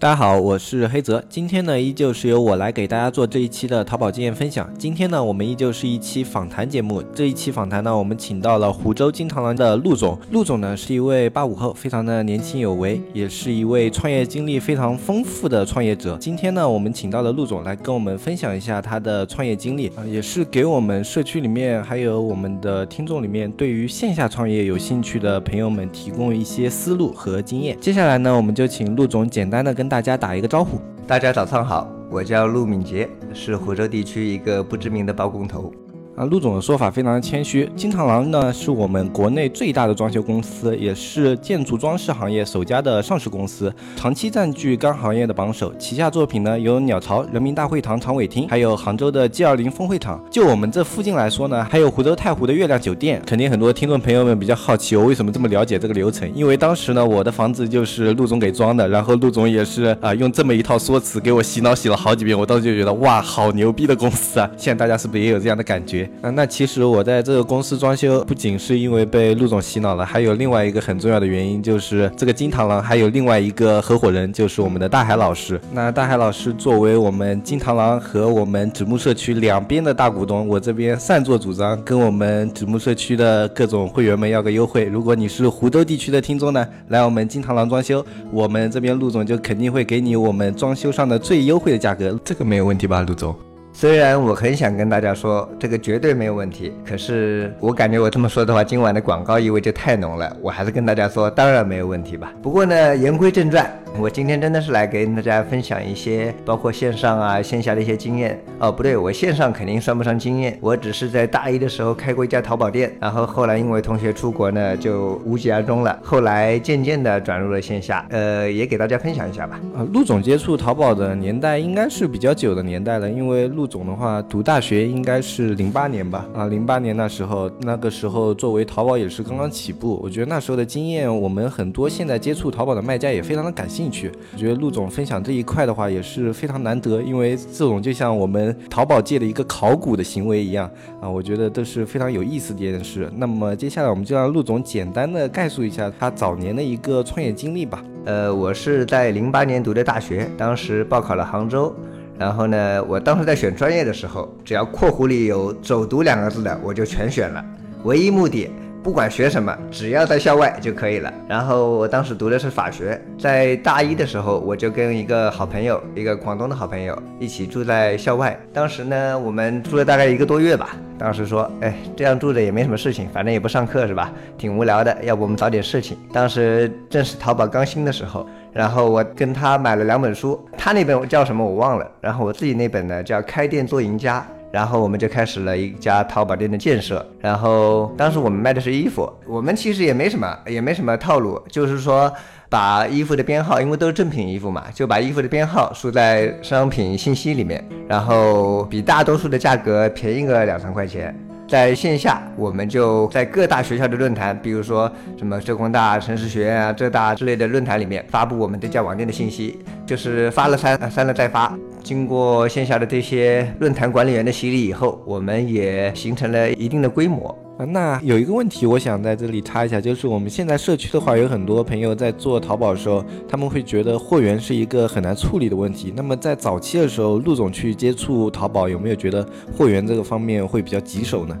大家好，我是黑泽。今天呢，依旧是由我来给大家做这一期的淘宝经验分享。今天呢，我们依旧是一期访谈节目。这一期访谈呢，我们请到了湖州金螳螂的陆总。陆总呢，是一位八五后，非常的年轻有为，也是一位创业经历非常丰富的创业者。今天呢，我们请到了陆总来跟我们分享一下他的创业经历啊，也是给我们社区里面还有我们的听众里面对于线下创业有兴趣的朋友们提供一些思路和经验。接下来呢，我们就请陆总简单的跟大家打一个招呼。大家早上好，我叫陆敏杰，是湖州地区一个不知名的包工头。啊，陆总的说法非常的谦虚。金螳螂呢，是我们国内最大的装修公司，也是建筑装饰行业首家的上市公司，长期占据该行业的榜首。旗下作品呢有鸟巢、人民大会堂长尾厅，还有杭州的 G 二零峰会场。就我们这附近来说呢，还有湖州太湖的月亮酒店。肯定很多听众朋友们比较好奇，我为什么这么了解这个流程？因为当时呢，我的房子就是陆总给装的，然后陆总也是啊，用这么一套说辞给我洗脑洗了好几遍。我当时就觉得哇，好牛逼的公司啊！现在大家是不是也有这样的感觉？啊，那其实我在这个公司装修，不仅是因为被陆总洗脑了，还有另外一个很重要的原因，就是这个金螳螂还有另外一个合伙人，就是我们的大海老师。那大海老师作为我们金螳螂和我们纸木社区两边的大股东，我这边擅作主张，跟我们纸木社区的各种会员们要个优惠。如果你是湖州地区的听众呢，来我们金螳螂装修，我们这边陆总就肯定会给你我们装修上的最优惠的价格，这个没有问题吧，陆总？虽然我很想跟大家说这个绝对没有问题，可是我感觉我这么说的话，今晚的广告意味就太浓了。我还是跟大家说，当然没有问题吧。不过呢，言归正传，我今天真的是来跟大家分享一些包括线上啊、线下的一些经验。哦，不对，我线上肯定算不上经验，我只是在大一的时候开过一家淘宝店，然后后来因为同学出国呢，就无疾而终了。后来渐渐的转入了线下，呃，也给大家分享一下吧。啊，陆总接触淘宝的年代应该是比较久的年代了，因为陆。总的话，读大学应该是零八年吧？啊，零八年那时候，那个时候作为淘宝也是刚刚起步。我觉得那时候的经验，我们很多现在接触淘宝的卖家也非常的感兴趣。我觉得陆总分享这一块的话也是非常难得，因为这种就像我们淘宝界的一个考古的行为一样啊，我觉得都是非常有意思的一件事。那么接下来我们就让陆总简单的概述一下他早年的一个创业经历吧。呃，我是在零八年读的大学，当时报考了杭州。然后呢，我当时在选专业的时候，只要括弧里有“走读”两个字的，我就全选了。唯一目的，不管学什么，只要在校外就可以了。然后我当时读的是法学，在大一的时候，我就跟一个好朋友，一个广东的好朋友一起住在校外。当时呢，我们住了大概一个多月吧。当时说，哎，这样住着也没什么事情，反正也不上课是吧？挺无聊的，要不我们找点事情。当时正是淘宝刚兴的时候。然后我跟他买了两本书，他那本叫什么我忘了，然后我自己那本呢叫《开店做赢家》，然后我们就开始了一家淘宝店的建设。然后当时我们卖的是衣服，我们其实也没什么，也没什么套路，就是说把衣服的编号，因为都是正品衣服嘛，就把衣服的编号输在商品信息里面，然后比大多数的价格便宜个两三块钱。在线下，我们就在各大学校的论坛，比如说什么浙工大、城市学院啊、浙大之类的论坛里面发布我们这家网店的信息，就是发了删，删了再发。经过线下的这些论坛管理员的洗礼以后，我们也形成了一定的规模。那有一个问题，我想在这里插一下，就是我们现在社区的话，有很多朋友在做淘宝的时候，他们会觉得货源是一个很难处理的问题。那么在早期的时候，陆总去接触淘宝，有没有觉得货源这个方面会比较棘手呢？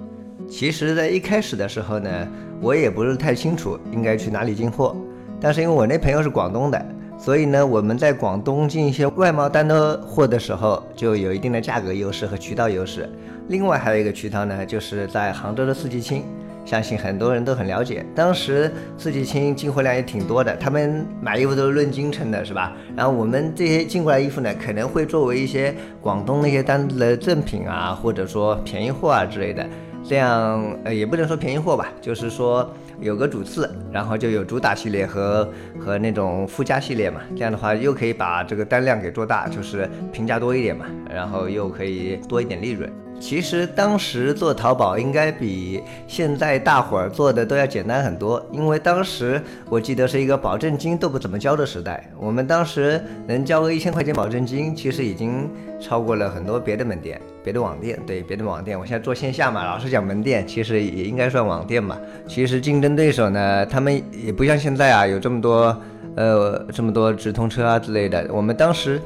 其实，在一开始的时候呢，我也不是太清楚应该去哪里进货，但是因为我那朋友是广东的，所以呢，我们在广东进一些外贸单的货的时候，就有一定的价格优势和渠道优势。另外还有一个渠道呢，就是在杭州的四季青，相信很多人都很了解。当时四季青进货量也挺多的，他们买衣服都是论斤称的，是吧？然后我们这些进过来衣服呢，可能会作为一些广东那些单子的赠品啊，或者说便宜货啊之类的。这样呃也不能说便宜货吧，就是说有个主次，然后就有主打系列和和那种附加系列嘛。这样的话又可以把这个单量给做大，就是平价多一点嘛，然后又可以多一点利润。其实当时做淘宝应该比现在大伙儿做的都要简单很多，因为当时我记得是一个保证金都不怎么交的时代，我们当时能交个一千块钱保证金，其实已经超过了很多别的门店、别的网店。对，别的网店，我现在做线下嘛，老是讲门店，其实也应该算网店嘛。其实竞争对手呢，他们也不像现在啊，有这么多呃这么多直通车啊之类的。我们当时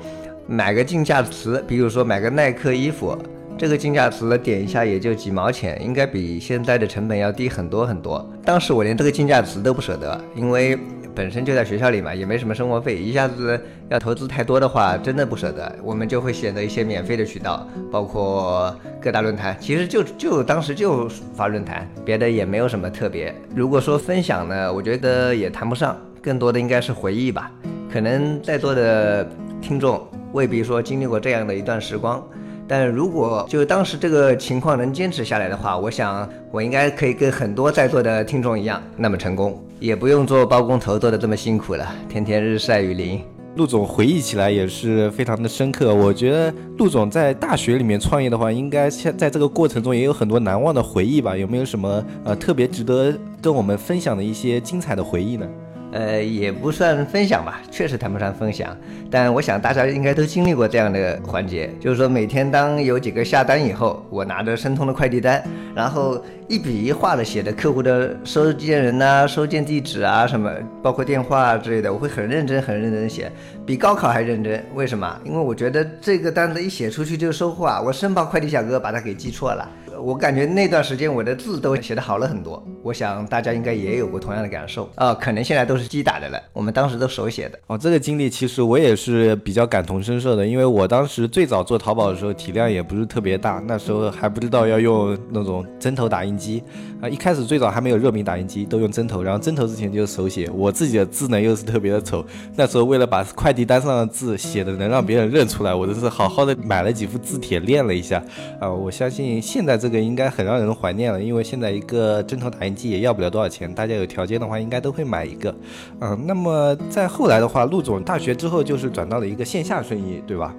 买个竞价词，比如说买个耐克衣服。这个竞价词点一下也就几毛钱，应该比现在的成本要低很多很多。当时我连这个竞价词都不舍得，因为本身就在学校里嘛，也没什么生活费，一下子要投资太多的话，真的不舍得。我们就会选择一些免费的渠道，包括各大论坛。其实就就当时就发论坛，别的也没有什么特别。如果说分享呢，我觉得也谈不上，更多的应该是回忆吧。可能在座的听众未必说经历过这样的一段时光。但如果就当时这个情况能坚持下来的话，我想我应该可以跟很多在座的听众一样那么成功，也不用做包工头做的这么辛苦了，天天日晒雨淋。陆总回忆起来也是非常的深刻。我觉得陆总在大学里面创业的话，应该在在这个过程中也有很多难忘的回忆吧？有没有什么呃特别值得跟我们分享的一些精彩的回忆呢？呃，也不算分享吧，确实谈不上分享。但我想大家应该都经历过这样的环节，就是说每天当有几个下单以后，我拿着申通的快递单，然后一笔一画的写着客户的收件人呐、收件地址啊什么，包括电话之类的，我会很认真、很认真写，比高考还认真。为什么？因为我觉得这个单子一写出去就收货啊，我生怕快递小哥把它给寄错了。我感觉那段时间我的字都写的好了很多，我想大家应该也有过同样的感受啊。可能现在都是机打的了，我们当时都手写的哦。这个经历其实我也是比较感同身受的，因为我当时最早做淘宝的时候体量也不是特别大，那时候还不知道要用那种针头打印机啊。一开始最早还没有热敏打印机，都用针头，然后针头之前就是手写。我自己的字呢又是特别的丑，那时候为了把快递单上的字写的能让别人认出来，我都是好好的买了几副字帖练了一下啊。我相信现在。这个应该很让人怀念了，因为现在一个针头打印机也要不了多少钱，大家有条件的话应该都会买一个。嗯，那么在后来的话，陆总大学之后就是转到了一个线下生意，对吧？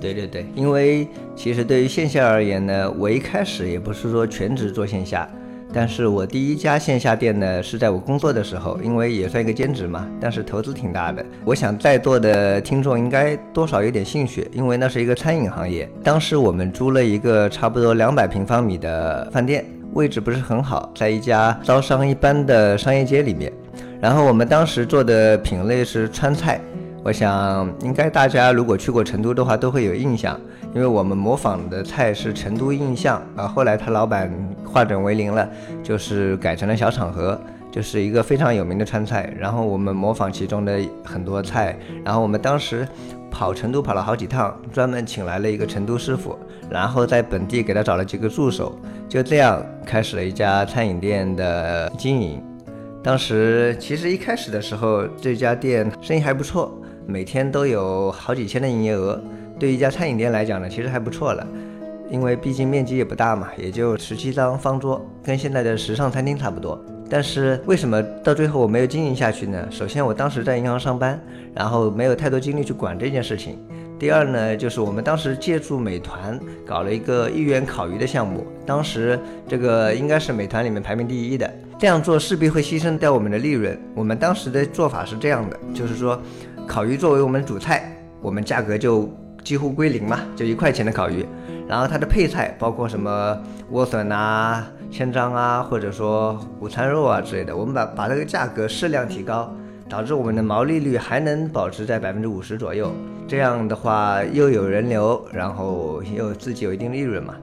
对对对，因为其实对于线下而言呢，我一开始也不是说全职做线下。但是我第一家线下店呢，是在我工作的时候，因为也算一个兼职嘛，但是投资挺大的。我想在座的听众应该多少有点兴趣，因为那是一个餐饮行业。当时我们租了一个差不多两百平方米的饭店，位置不是很好，在一家招商一般的商业街里面。然后我们当时做的品类是川菜。我想，应该大家如果去过成都的话，都会有印象，因为我们模仿的菜是成都印象啊。后来他老板化整为零了，就是改成了小场合，就是一个非常有名的川菜。然后我们模仿其中的很多菜，然后我们当时跑成都跑了好几趟，专门请来了一个成都师傅，然后在本地给他找了几个助手，就这样开始了一家餐饮店的经营。当时其实一开始的时候，这家店生意还不错。每天都有好几千的营业额，对一家餐饮店来讲呢，其实还不错了，因为毕竟面积也不大嘛，也就十七张方桌，跟现在的时尚餐厅差不多。但是为什么到最后我没有经营下去呢？首先我当时在银行上班，然后没有太多精力去管这件事情。第二呢，就是我们当时借助美团搞了一个一元烤鱼的项目，当时这个应该是美团里面排名第一的。这样做势必会牺牲掉我们的利润。我们当时的做法是这样的，就是说。烤鱼作为我们主菜，我们价格就几乎归零嘛，就一块钱的烤鱼。然后它的配菜包括什么莴笋啊、千张啊，或者说午餐肉啊之类的，我们把把这个价格适量提高，导致我们的毛利率还能保持在百分之五十左右。这样的话又有人流，然后又自己有一定利润嘛。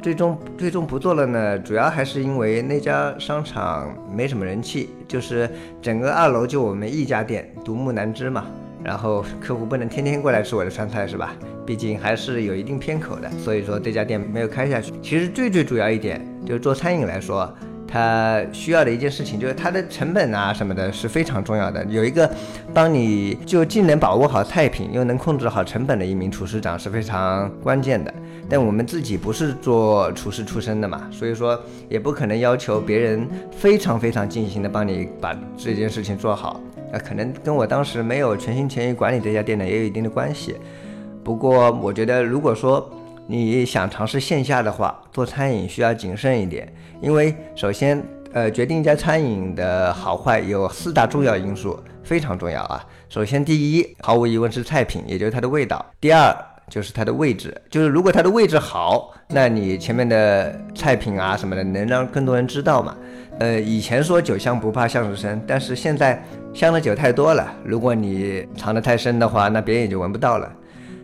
最终最终不做了呢，主要还是因为那家商场没什么人气，就是整个二楼就我们一家店，独木难支嘛。然后客户不能天天过来吃我的川菜是吧？毕竟还是有一定偏口的，所以说这家店没有开下去。其实最最主要一点就是做餐饮来说，它需要的一件事情就是它的成本啊什么的是非常重要的。有一个帮你就既能把握好菜品又能控制好成本的一名厨师长是非常关键的。但我们自己不是做厨师出身的嘛，所以说也不可能要求别人非常非常尽心的帮你把这件事情做好。啊，可能跟我当时没有全心全意管理这家店呢也有一定的关系。不过我觉得，如果说你想尝试线下的话，做餐饮需要谨慎一点，因为首先，呃，决定一家餐饮的好坏有四大重要因素，非常重要啊。首先，第一，毫无疑问是菜品，也就是它的味道；第二，就是它的位置，就是如果它的位置好，那你前面的菜品啊什么的能让更多人知道嘛。呃，以前说酒香不怕巷子深，但是现在香的酒太多了，如果你藏得太深的话，那别人也就闻不到了。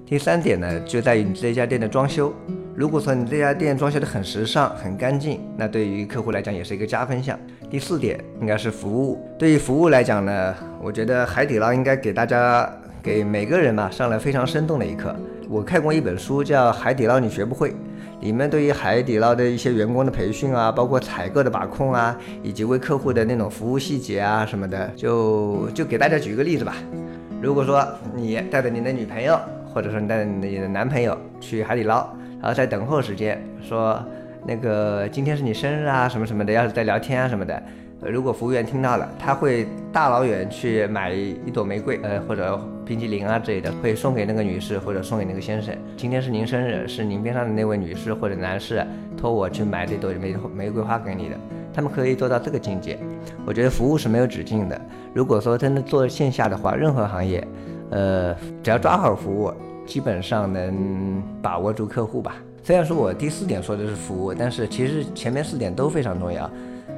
第三点呢，就在于你这家店的装修。如果说你这家店装修的很时尚、很干净，那对于客户来讲也是一个加分项。第四点应该是服务。对于服务来讲呢，我觉得海底捞应该给大家、给每个人嘛上了非常生动的一课。我看过一本书叫《海底捞你学不会》，你们对于海底捞的一些员工的培训啊，包括采购的把控啊，以及为客户的那种服务细节啊什么的，就就给大家举一个例子吧。如果说你带着你的女朋友，或者说你带着你的男朋友去海底捞。然后在等候时间说那个今天是你生日啊什么什么的，要是在聊天啊什么的，如果服务员听到了，他会大老远去买一朵玫瑰，呃或者冰激凌啊之类的，会送给那个女士或者送给那个先生。今天是您生日，是您边上的那位女士或者男士托我去买这朵玫玫瑰花给你的。他们可以做到这个境界，我觉得服务是没有止境的。如果说真的做线下的话，任何行业，呃，只要抓好服务。基本上能把握住客户吧。虽然说我第四点说的是服务，但是其实前面四点都非常重要。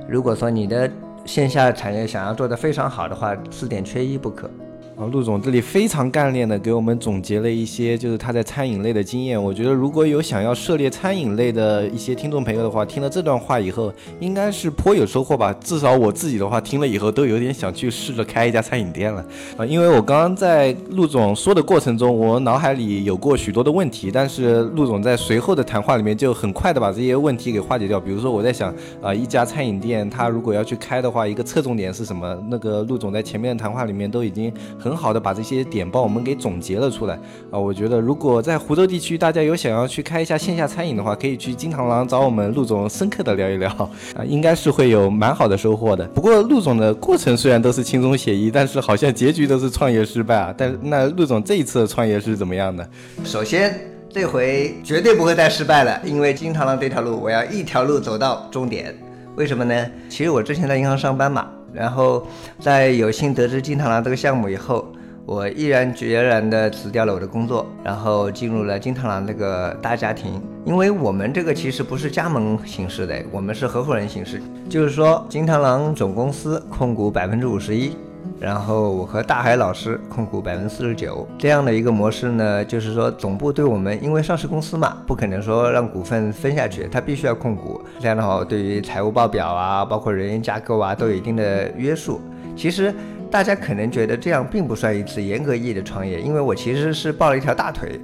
如果说你的线下产业想要做得非常好的话，四点缺一不可。啊，陆总这里非常干练的给我们总结了一些，就是他在餐饮类的经验。我觉得如果有想要涉猎餐饮类的一些听众朋友的话，听了这段话以后，应该是颇有收获吧。至少我自己的话，听了以后都有点想去试着开一家餐饮店了。啊，因为我刚刚在陆总说的过程中，我脑海里有过许多的问题，但是陆总在随后的谈话里面就很快的把这些问题给化解掉。比如说我在想，啊，一家餐饮店他如果要去开的话，一个侧重点是什么？那个陆总在前面的谈话里面都已经。很好的把这些点帮我们给总结了出来啊！我觉得如果在湖州地区大家有想要去开一下线下餐饮的话，可以去金螳螂找我们陆总深刻的聊一聊啊，应该是会有蛮好的收获的。不过陆总的过程虽然都是轻松写意，但是好像结局都是创业失败啊。但那陆总这一次的创业是怎么样的？首先这回绝对不会再失败了，因为金螳螂这条路我要一条路走到终点。为什么呢？其实我之前在银行上班嘛。然后在有幸得知金螳螂这个项目以后，我毅然决然地辞掉了我的工作，然后进入了金螳螂这个大家庭。因为我们这个其实不是加盟形式的，我们是合伙人形式，就是说金螳螂总公司控股百分之五十一。然后我和大海老师控股百分之四十九，这样的一个模式呢，就是说总部对我们，因为上市公司嘛，不可能说让股份分下去，他必须要控股。这样的话，对于财务报表啊，包括人员架构啊，都有一定的约束。其实大家可能觉得这样并不算一次严格意义的创业，因为我其实是抱了一条大腿，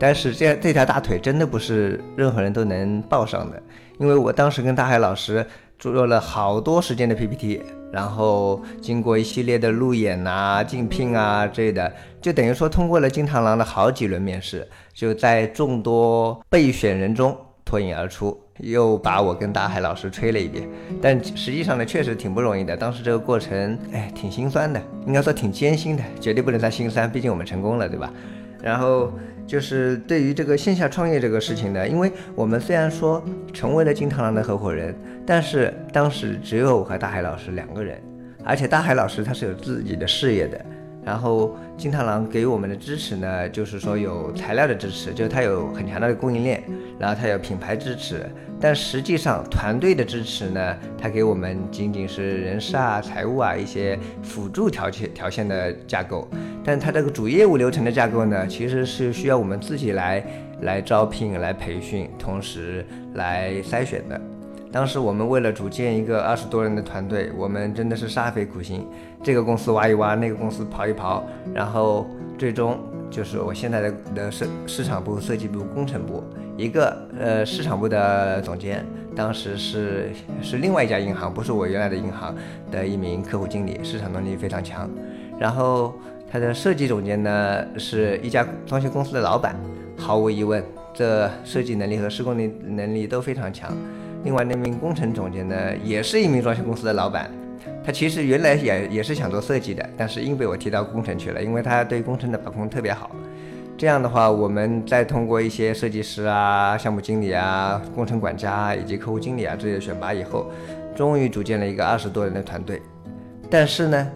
但是这这条大腿真的不是任何人都能抱上的，因为我当时跟大海老师做了好多时间的 PPT。然后经过一系列的路演啊、竞聘啊之类的，就等于说通过了金螳螂的好几轮面试，就在众多备选人中脱颖而出，又把我跟大海老师吹了一遍。但实际上呢，确实挺不容易的。当时这个过程，哎，挺心酸的，应该说挺艰辛的，绝对不能算心酸，毕竟我们成功了，对吧？然后。就是对于这个线下创业这个事情呢，因为我们虽然说成为了金螳螂的合伙人，但是当时只有我和大海老师两个人，而且大海老师他是有自己的事业的。然后金螳螂给我们的支持呢，就是说有材料的支持，就是它有很强大的供应链，然后它有品牌支持，但实际上团队的支持呢，它给我们仅仅是人事啊、财务啊一些辅助条件条线的架构，但它这个主业务流程的架构呢，其实是需要我们自己来来招聘、来培训，同时来筛选的。当时我们为了组建一个二十多人的团队，我们真的是煞费苦心，这个公司挖一挖，那个公司刨一刨，然后最终就是我现在的的市市场部、设计部、工程部，一个呃市场部的总监，当时是是另外一家银行，不是我原来的银行的一名客户经理，市场能力非常强，然后他的设计总监呢是一家装修公司的老板，毫无疑问，这设计能力和施工能能力都非常强。另外那名工程总监呢，也是一名装修公司的老板，他其实原来也也是想做设计的，但是硬被我提到工程去了，因为他对工程的把控特别好。这样的话，我们再通过一些设计师啊、项目经理啊、工程管家以及客户经理啊这些选拔以后，终于组建了一个二十多人的团队。但是呢，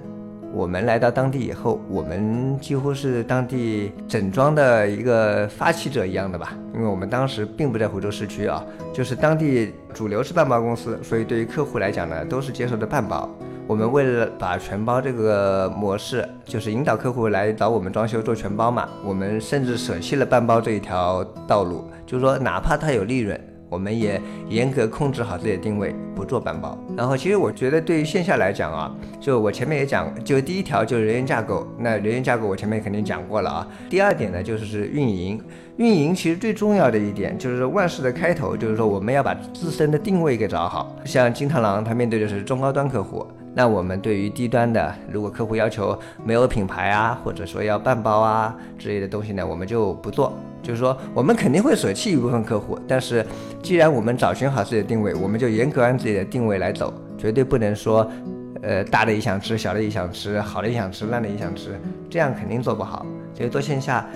我们来到当地以后，我们几乎是当地整装的一个发起者一样的吧，因为我们当时并不在湖州市区啊，就是当地主流是半包公司，所以对于客户来讲呢，都是接受的半包。我们为了把全包这个模式，就是引导客户来找我们装修做全包嘛，我们甚至舍弃了半包这一条道路，就是说哪怕它有利润，我们也严格控制好自己的定位，不做半包。然后其实我觉得对于线下来讲啊，就我前面也讲，就第一条就是人员架构，那人员架构我前面肯定讲过了啊。第二点呢就是是运营，运营其实最重要的一点就是万事的开头，就是说我们要把自身的定位给找好。像金螳螂，它面对的是中高端客户。那我们对于低端的，如果客户要求没有品牌啊，或者说要半包啊之类的东西呢，我们就不做。就是说，我们肯定会舍弃一部分客户，但是既然我们找寻好自己的定位，我们就严格按自己的定位来走，绝对不能说，呃，大的也想吃，小的也想吃，好的也想吃，烂的也想吃，这样肯定做不好。所以做线下。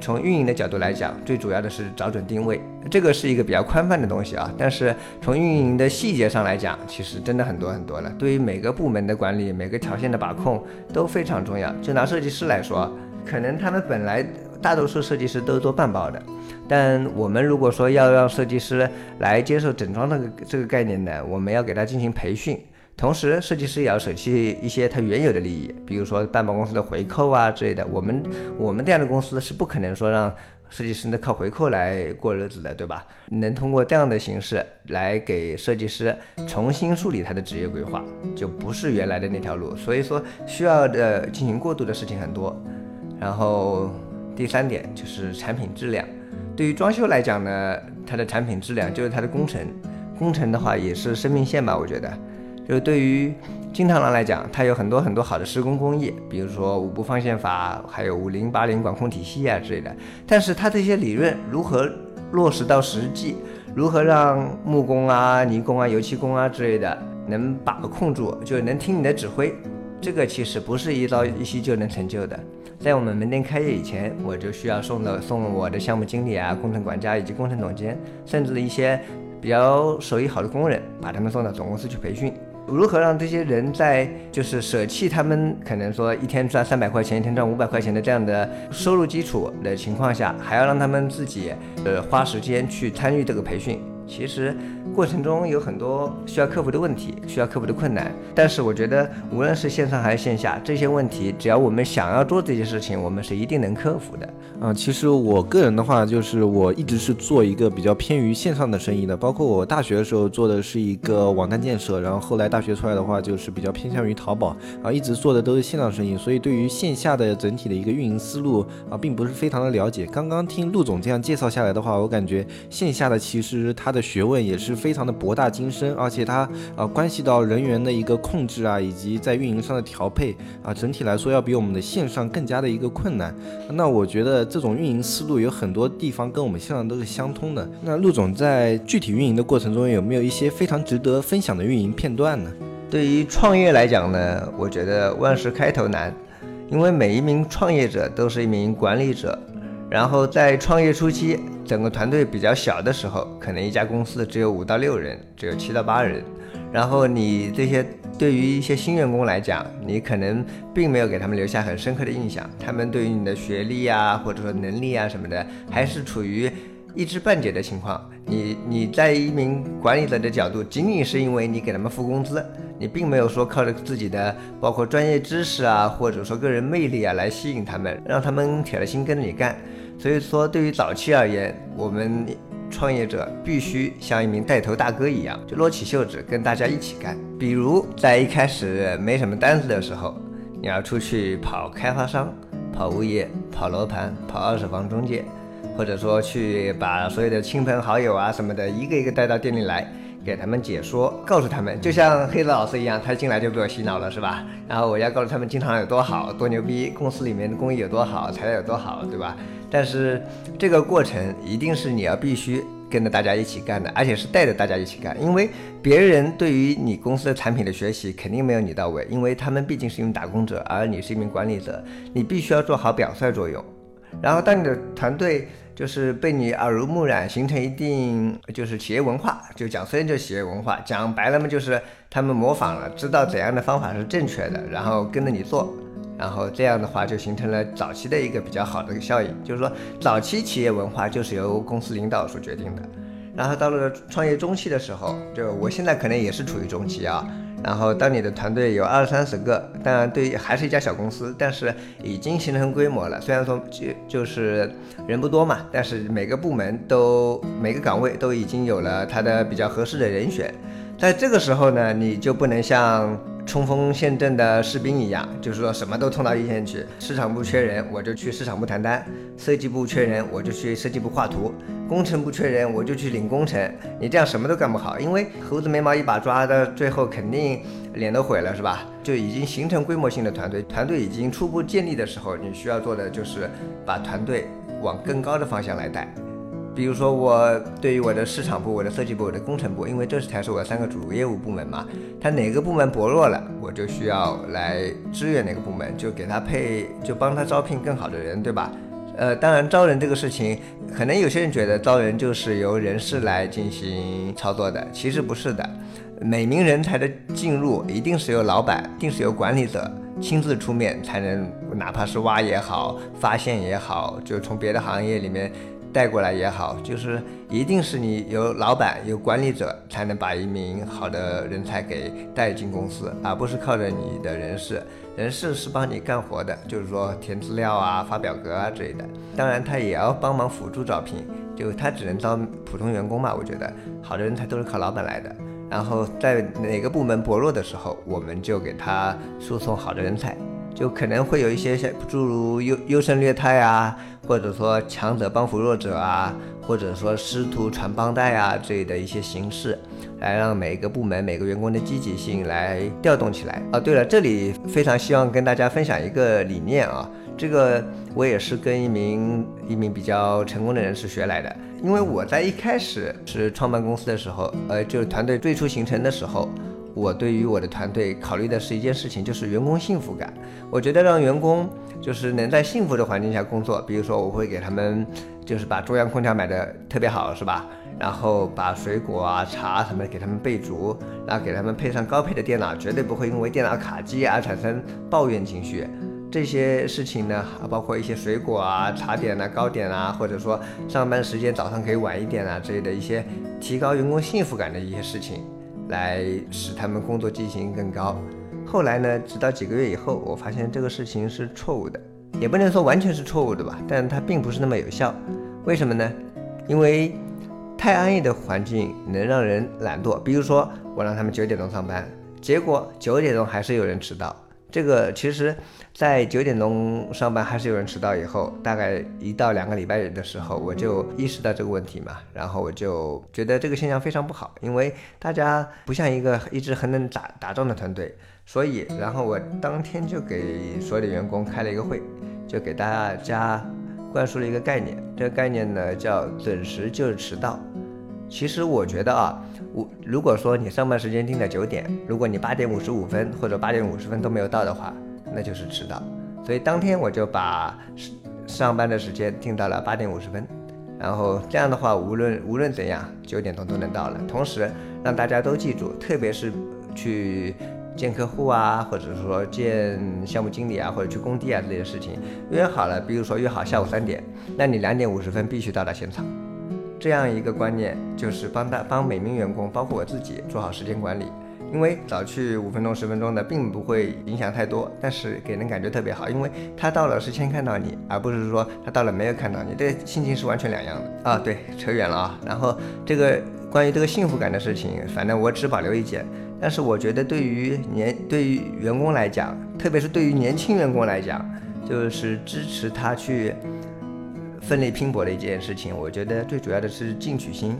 从运营的角度来讲，最主要的是找准定位，这个是一个比较宽泛的东西啊。但是从运营的细节上来讲，其实真的很多很多了。对于每个部门的管理，每个条线的把控都非常重要。就拿设计师来说，可能他们本来大多数设计师都做半包的，但我们如果说要让设计师来接受整装这个这个概念呢，我们要给他进行培训。同时，设计师也要舍弃一些他原有的利益，比如说办保公司的回扣啊之类的。我们我们这样的公司是不可能说让设计师呢靠回扣来过日子的，对吧？能通过这样的形式来给设计师重新梳理他的职业规划，就不是原来的那条路。所以说，需要的进行过渡的事情很多。然后第三点就是产品质量。对于装修来讲呢，它的产品质量就是它的工程，工程的话也是生命线吧，我觉得。就对于金螳螂来讲，它有很多很多好的施工工艺，比如说五步放线法，还有五零八零管控体系啊之类的。但是它这些理论如何落实到实际，如何让木工啊、泥工啊、油漆工啊之类的能把控住，就能听你的指挥，这个其实不是一朝一夕就能成就的。在我们门店开业以前，我就需要送的送我的项目经理啊、工程管家以及工程总监，甚至一些比较手艺好的工人，把他们送到总公司去培训。如何让这些人在就是舍弃他们可能说一天赚三百块钱，一天赚五百块钱的这样的收入基础的情况下，还要让他们自己呃花时间去参与这个培训？其实过程中有很多需要克服的问题，需要克服的困难。但是我觉得，无论是线上还是线下，这些问题只要我们想要做这些事情，我们是一定能克服的。啊，其实我个人的话，就是我一直是做一个比较偏于线上的生意的。包括我大学的时候做的是一个网站建设，然后后来大学出来的话，就是比较偏向于淘宝，啊，一直做的都是线上生意。所以对于线下的整体的一个运营思路啊，并不是非常的了解。刚刚听陆总这样介绍下来的话，我感觉线下的其实它的学问也是非常的博大精深，而且它啊关系到人员的一个控制啊，以及在运营上的调配啊，整体来说要比我们的线上更加的一个困难。那我觉得这种运营思路有很多地方跟我们线上都是相通的。那陆总在具体运营的过程中有没有一些非常值得分享的运营片段呢？对于创业来讲呢，我觉得万事开头难，因为每一名创业者都是一名管理者。然后在创业初期，整个团队比较小的时候，可能一家公司只有五到六人，只有七到八人。然后你这些对于一些新员工来讲，你可能并没有给他们留下很深刻的印象，他们对于你的学历啊，或者说能力啊什么的，还是处于一知半解的情况。你你在一名管理者的角度，仅仅是因为你给他们付工资，你并没有说靠着自己的包括专业知识啊，或者说个人魅力啊来吸引他们，让他们铁了心跟着你干。所以说，对于早期而言，我们创业者必须像一名带头大哥一样，就撸起袖子跟大家一起干。比如在一开始没什么单子的时候，你要出去跑开发商、跑物业、跑楼盘、跑二手房中介，或者说去把所有的亲朋好友啊什么的一个一个带到店里来。给他们解说，告诉他们，就像黑子老师一样，他进来就被我洗脑了，是吧？然后我要告诉他们，经常有多好多牛逼，公司里面的工艺有多好，材料有多好，对吧？但是这个过程一定是你要必须跟着大家一起干的，而且是带着大家一起干，因为别人对于你公司的产品的学习肯定没有你到位，因为他们毕竟是一名打工者，而你是一名管理者，你必须要做好表率作用。然后当你的团队就是被你耳濡目染，形成一定就是企业文化，就讲虽然就企业文化，讲白了嘛就是他们模仿了，知道怎样的方法是正确的，然后跟着你做，然后这样的话就形成了早期的一个比较好的一个效应。就是说，早期企业文化就是由公司领导所决定的。然后到了创业中期的时候，就我现在可能也是处于中期啊。然后当你的团队有二三十个，当然对还是一家小公司，但是已经形成规模了。虽然说就就是人不多嘛，但是每个部门都每个岗位都已经有了他的比较合适的人选。在这个时候呢，你就不能像。冲锋陷阵的士兵一样，就是说什么都冲到一线去。市场部缺人，我就去市场部谈单；设计部缺人，我就去设计部画图；工程部缺人，我就去领工程。你这样什么都干不好，因为猴子眉毛一把抓的，最后肯定脸都毁了，是吧？就已经形成规模性的团队，团队已经初步建立的时候，你需要做的就是把团队往更高的方向来带。比如说，我对于我的市场部、我的设计部、我的工程部，因为这才是我三个主业务部门嘛，他哪个部门薄弱了，我就需要来支援哪个部门，就给他配，就帮他招聘更好的人，对吧？呃，当然招人这个事情，可能有些人觉得招人就是由人事来进行操作的，其实不是的。每名人才的进入，一定是由老板，定是由管理者亲自出面才能，哪怕是挖也好，发现也好，就从别的行业里面。带过来也好，就是一定是你有老板有管理者才能把一名好的人才给带进公司，而不是靠着你的人事。人事是帮你干活的，就是说填资料啊、发表格啊之类的。当然，他也要帮忙辅助招聘，就他只能招普通员工嘛。我觉得好的人才都是靠老板来的。然后在哪个部门薄弱的时候，我们就给他输送好的人才。就可能会有一些诸如优优胜劣汰啊，或者说强者帮扶弱者啊，或者说师徒传帮带啊这类的一些形式，来让每个部门每个员工的积极性来调动起来。哦，对了，这里非常希望跟大家分享一个理念啊，这个我也是跟一名一名比较成功的人士学来的，因为我在一开始是创办公司的时候，呃，就是团队最初形成的时候。我对于我的团队考虑的是一件事情，就是员工幸福感。我觉得让员工就是能在幸福的环境下工作，比如说我会给他们就是把中央空调买的特别好，是吧？然后把水果啊、茶什么给他们备足，然后给他们配上高配的电脑，绝对不会因为电脑卡机而产生抱怨情绪。这些事情呢，包括一些水果啊、茶点啊、糕点啊，或者说上班时间早上可以晚一点啊之类的一些提高员工幸福感的一些事情。来使他们工作积极性更高。后来呢，直到几个月以后，我发现这个事情是错误的，也不能说完全是错误的吧，但它并不是那么有效。为什么呢？因为太安逸的环境能让人懒惰。比如说，我让他们九点钟上班，结果九点钟还是有人迟到。这个其实，在九点钟上班还是有人迟到以后，大概一到两个礼拜的时候，我就意识到这个问题嘛，然后我就觉得这个现象非常不好，因为大家不像一个一直很能打打仗的团队，所以，然后我当天就给所有的员工开了一个会，就给大家灌输了一个概念，这个概念呢叫准时就是迟到。其实我觉得啊，我如果说你上班时间定在九点，如果你八点五十五分或者八点五十分都没有到的话，那就是迟到。所以当天我就把上班的时间定到了八点五十分，然后这样的话，无论无论怎样，九点钟都能到了。同时让大家都记住，特别是去见客户啊，或者说见项目经理啊，或者去工地啊这些事情，约好了，比如说约好下午三点，那你两点五十分必须到达现场。这样一个观念，就是帮他帮每名员工，包括我自己做好时间管理。因为早去五分钟、十分钟的，并不会影响太多，但是给人感觉特别好，因为他到了是先看到你，而不是说他到了没有看到你，这心情是完全两样的啊。对，扯远了啊。然后这个关于这个幸福感的事情，反正我只保留意见。但是我觉得对于年对于员工来讲，特别是对于年轻员工来讲，就是支持他去。奋力拼搏的一件事情，我觉得最主要的是进取心。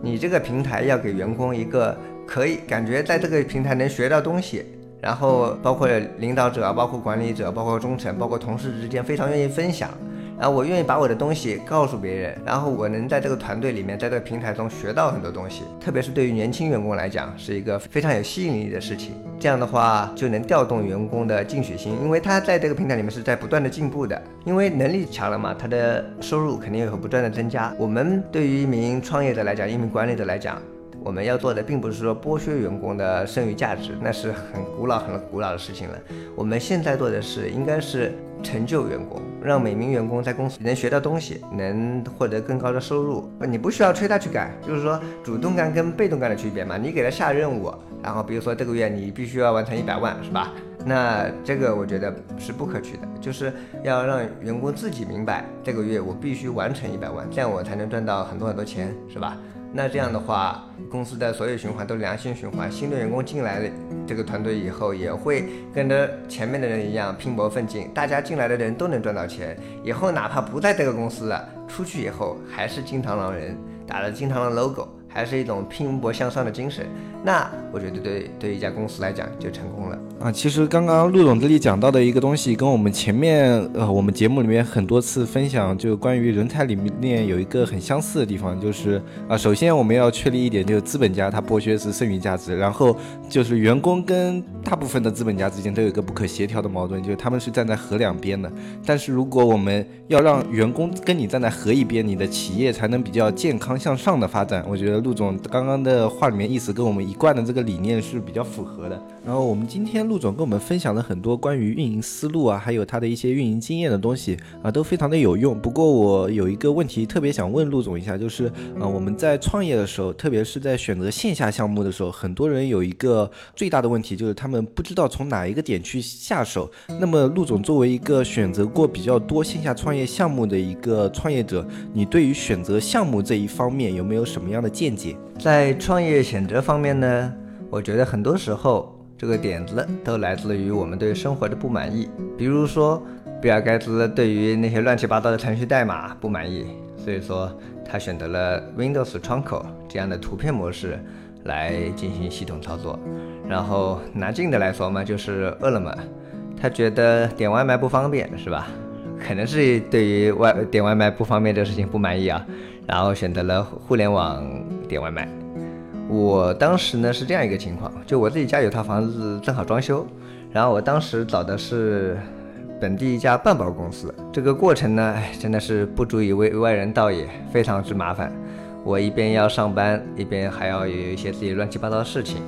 你这个平台要给员工一个可以感觉在这个平台能学到东西，然后包括领导者、包括管理者、包括中层、包括同事之间非常愿意分享，然后我愿意把我的东西告诉别人，然后我能在这个团队里面，在这个平台中学到很多东西，特别是对于年轻员工来讲，是一个非常有吸引力的事情。这样的话就能调动员工的进取心，因为他在这个平台里面是在不断的进步的，因为能力强了嘛，他的收入肯定也会不断的增加。我们对于一名创业者来讲，一名管理者来讲。我们要做的并不是说剥削员工的剩余价值，那是很古老、很古老的事情了。我们现在做的是，应该是成就员工，让每名员工在公司能学到东西，能获得更高的收入。你不需要催他去干，就是说主动干跟被动干的区别嘛。你给他下任务，然后比如说这个月你必须要完成一百万，是吧？那这个我觉得是不可取的，就是要让员工自己明白，这个月我必须完成一百万，这样我才能赚到很多很多钱，是吧？那这样的话，公司的所有循环都良性循环。新的员工进来这个团队以后，也会跟着前面的人一样拼搏奋进。大家进来的人都能赚到钱，以后哪怕不在这个公司了，出去以后还是金螳螂人，打了金螳螂 logo。还是一种拼搏向上的精神，那我觉得对对一家公司来讲就成功了啊。其实刚刚陆总这里讲到的一个东西，跟我们前面呃我们节目里面很多次分享，就关于人才里面有一个很相似的地方，就是啊，首先我们要确立一点，就是资本家他剥削是剩余价值，然后就是员工跟大部分的资本家之间都有一个不可协调的矛盾，就是他们是站在河两边的。但是如果我们要让员工跟你站在河一边，你的企业才能比较健康向上的发展，我觉得。陆总刚刚的话里面意思跟我们一贯的这个理念是比较符合的。然后我们今天陆总跟我们分享了很多关于运营思路啊，还有他的一些运营经验的东西啊，都非常的有用。不过我有一个问题特别想问陆总一下，就是啊，我们在创业的时候，特别是在选择线下项目的时候，很多人有一个最大的问题就是他们不知道从哪一个点去下手。那么陆总作为一个选择过比较多线下创业项目的一个创业者，你对于选择项目这一方面有没有什么样的见解？在创业选择方面呢，我觉得很多时候这个点子都来自于我们对生活的不满意。比如说，比尔盖茨对于那些乱七八糟的程序代码不满意，所以说他选择了 Windows 窗口这样的图片模式来进行系统操作。然后拿近的来说嘛，就是饿了么，他觉得点外卖不方便，是吧？可能是对于外点外卖不方便这事情不满意啊。然后选择了互联网点外卖。我当时呢是这样一个情况，就我自己家有套房子正好装修，然后我当时找的是本地一家半包公司。这个过程呢，真的是不足以为外人道也，非常之麻烦。我一边要上班，一边还要有一些自己乱七八糟的事情。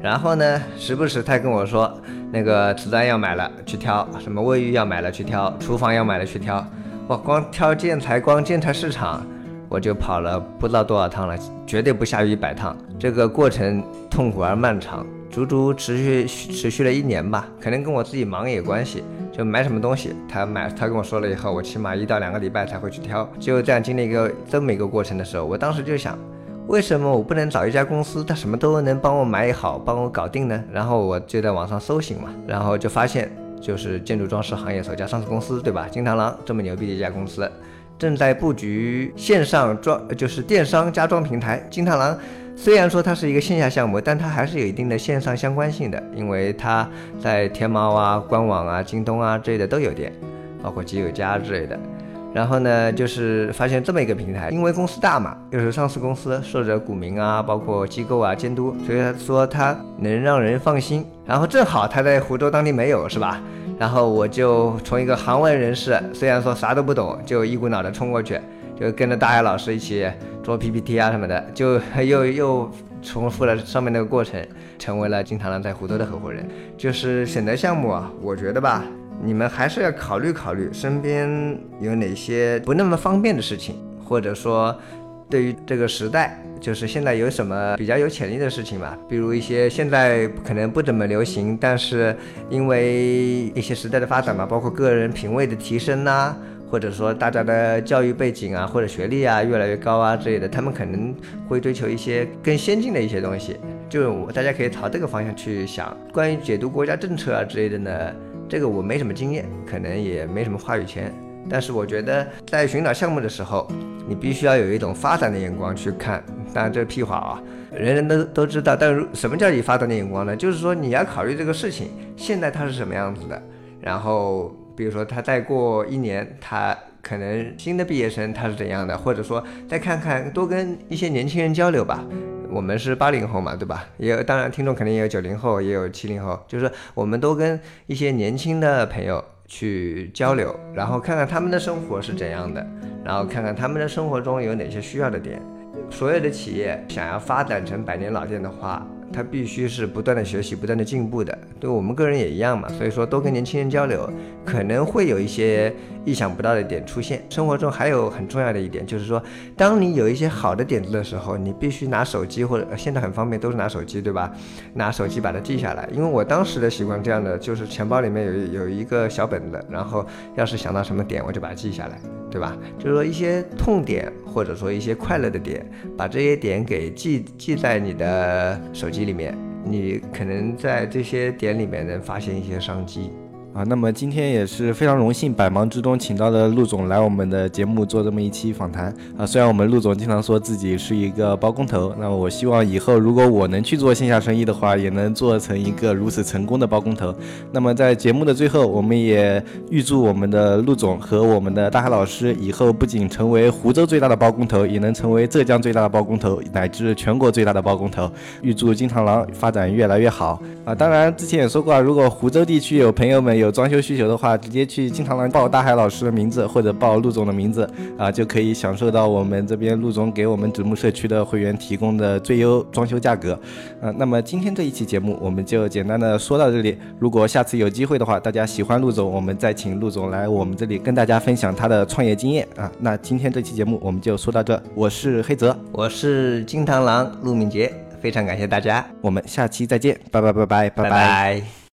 然后呢，时不时他跟我说，那个瓷砖要买了去挑，什么卫浴要买了去挑，厨房要买了去挑。哇，光挑建材，光建材市场。我就跑了不知道多少趟了，绝对不下于一百趟。这个过程痛苦而漫长，足足持续持续了一年吧。可能跟我自己忙也有关系。就买什么东西，他买他跟我说了以后，我起码一到两个礼拜才会去挑。就这样经历一个这么一个过程的时候，我当时就想，为什么我不能找一家公司，他什么都能帮我买好，帮我搞定呢？然后我就在网上搜寻嘛，然后就发现就是建筑装饰行业首家上市公司，对吧？金螳螂这么牛逼的一家公司。正在布局线上装，就是电商家装平台。金螳螂虽然说它是一个线下项目，但它还是有一定的线上相关性的，因为它在天猫啊、官网啊、京东啊之类的都有店，包括吉友家之类的。然后呢，就是发现这么一个平台，因为公司大嘛，又是上市公司，受着股民啊、包括机构啊监督，所以他说它能让人放心。然后正好他在湖州当地没有，是吧？然后我就从一个行外人士，虽然说啥都不懂，就一股脑的冲过去，就跟着大海老师一起做 PPT 啊什么的，就又又重复了上面那个过程，成为了金螳螂在湖州的合伙人。就是选择项目啊，我觉得吧，你们还是要考虑考虑身边有哪些不那么方便的事情，或者说对于这个时代。就是现在有什么比较有潜力的事情嘛？比如一些现在可能不怎么流行，但是因为一些时代的发展嘛，包括个人品味的提升呐，或者说大家的教育背景啊或者学历啊越来越高啊之类的，他们可能会追求一些更先进的一些东西。就大家可以朝这个方向去想。关于解读国家政策啊之类的呢，这个我没什么经验，可能也没什么话语权。但是我觉得在寻找项目的时候，你必须要有一种发展的眼光去看。当然这是屁话啊，人人都都知道。但是什么叫以发展的眼光呢？就是说你要考虑这个事情现在它是什么样子的，然后比如说它再过一年它。可能新的毕业生他是怎样的，或者说再看看多跟一些年轻人交流吧。我们是八零后嘛，对吧？也有，当然听众肯定也有九零后，也有七零后，就是我们都跟一些年轻的朋友去交流，然后看看他们的生活是怎样的，然后看看他们的生活中有哪些需要的点。所有的企业想要发展成百年老店的话，他必须是不断的学习、不断的进步的。对我们个人也一样嘛，所以说多跟年轻人交流，可能会有一些意想不到的点出现。生活中还有很重要的一点，就是说，当你有一些好的点子的时候，你必须拿手机或者现在很方便，都是拿手机，对吧？拿手机把它记下来。因为我当时的习惯这样的，就是钱包里面有有一个小本子，然后要是想到什么点，我就把它记下来，对吧？就是说一些痛点或者说一些快乐的点，把这些点给记记在你的手机里面，你可能在这些点里面能发现一些商机。啊，那么今天也是非常荣幸，百忙之中请到了陆总来我们的节目做这么一期访谈啊。虽然我们陆总经常说自己是一个包工头，那么我希望以后如果我能去做线下生意的话，也能做成一个如此成功的包工头。那么在节目的最后，我们也预祝我们的陆总和我们的大海老师以后不仅成为湖州最大的包工头，也能成为浙江最大的包工头，乃至全国最大的包工头。预祝金螳螂发展越来越好啊！当然之前也说过啊，如果湖州地区有朋友们有装修需求的话，直接去金螳螂报大海老师的名字或者报陆总的名字啊，就可以享受到我们这边陆总给我们子木社区的会员提供的最优装修价格。啊，那么今天这一期节目我们就简单的说到这里。如果下次有机会的话，大家喜欢陆总，我们再请陆总来我们这里跟大家分享他的创业经验啊。那今天这期节目我们就说到这，我是黑泽，我是金螳螂陆敏杰，非常感谢大家，我们下期再见，拜拜拜拜拜拜。